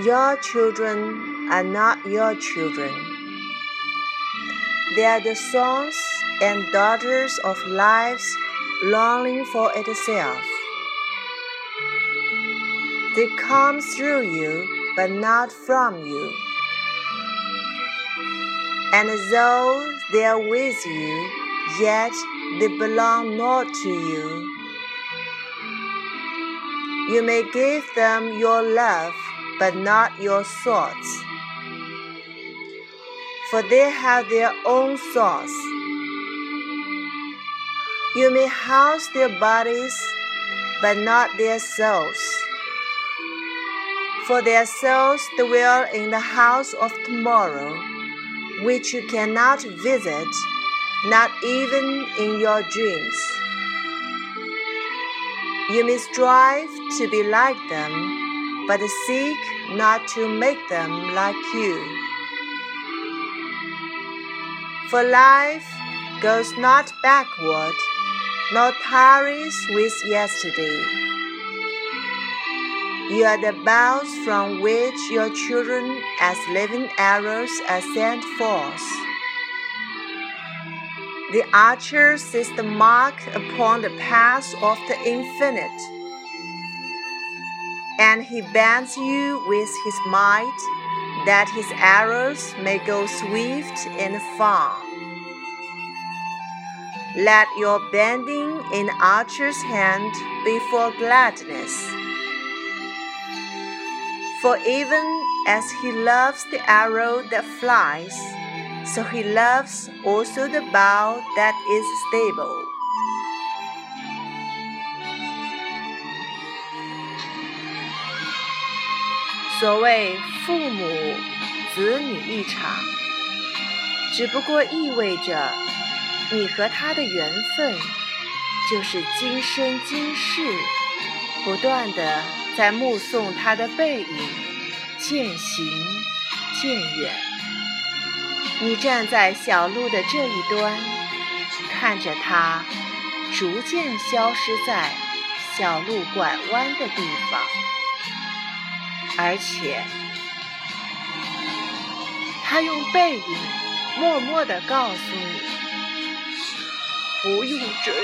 Your children are not your children. They are the sons and daughters of lives longing for itself. They come through you, but not from you. And though they are with you, yet they belong not to you. You may give them your love, but not your thoughts. For they have their own thoughts. You may house their bodies, but not their souls. For their souls dwell in the house of tomorrow, which you cannot visit, not even in your dreams. You may strive to be like them, but seek not to make them like you. For life goes not backward nor tarries with yesterday. You are the bows from which your children, as living arrows, are sent forth. The archer sees the mark upon the path of the infinite, and he bends you with his might, that his arrows may go swift and far. Let your bending in archer's hand be for gladness. For even as he loves the arrow that flies, so he loves also the bow that is stable. 所谓父母子女一场，只不过意味着。你和他的缘分，就是今生今世，不断的在目送他的背影渐行渐远。你站在小路的这一端，看着他逐渐消失在小路拐弯的地方，而且他用背影默默地告诉你。不用追。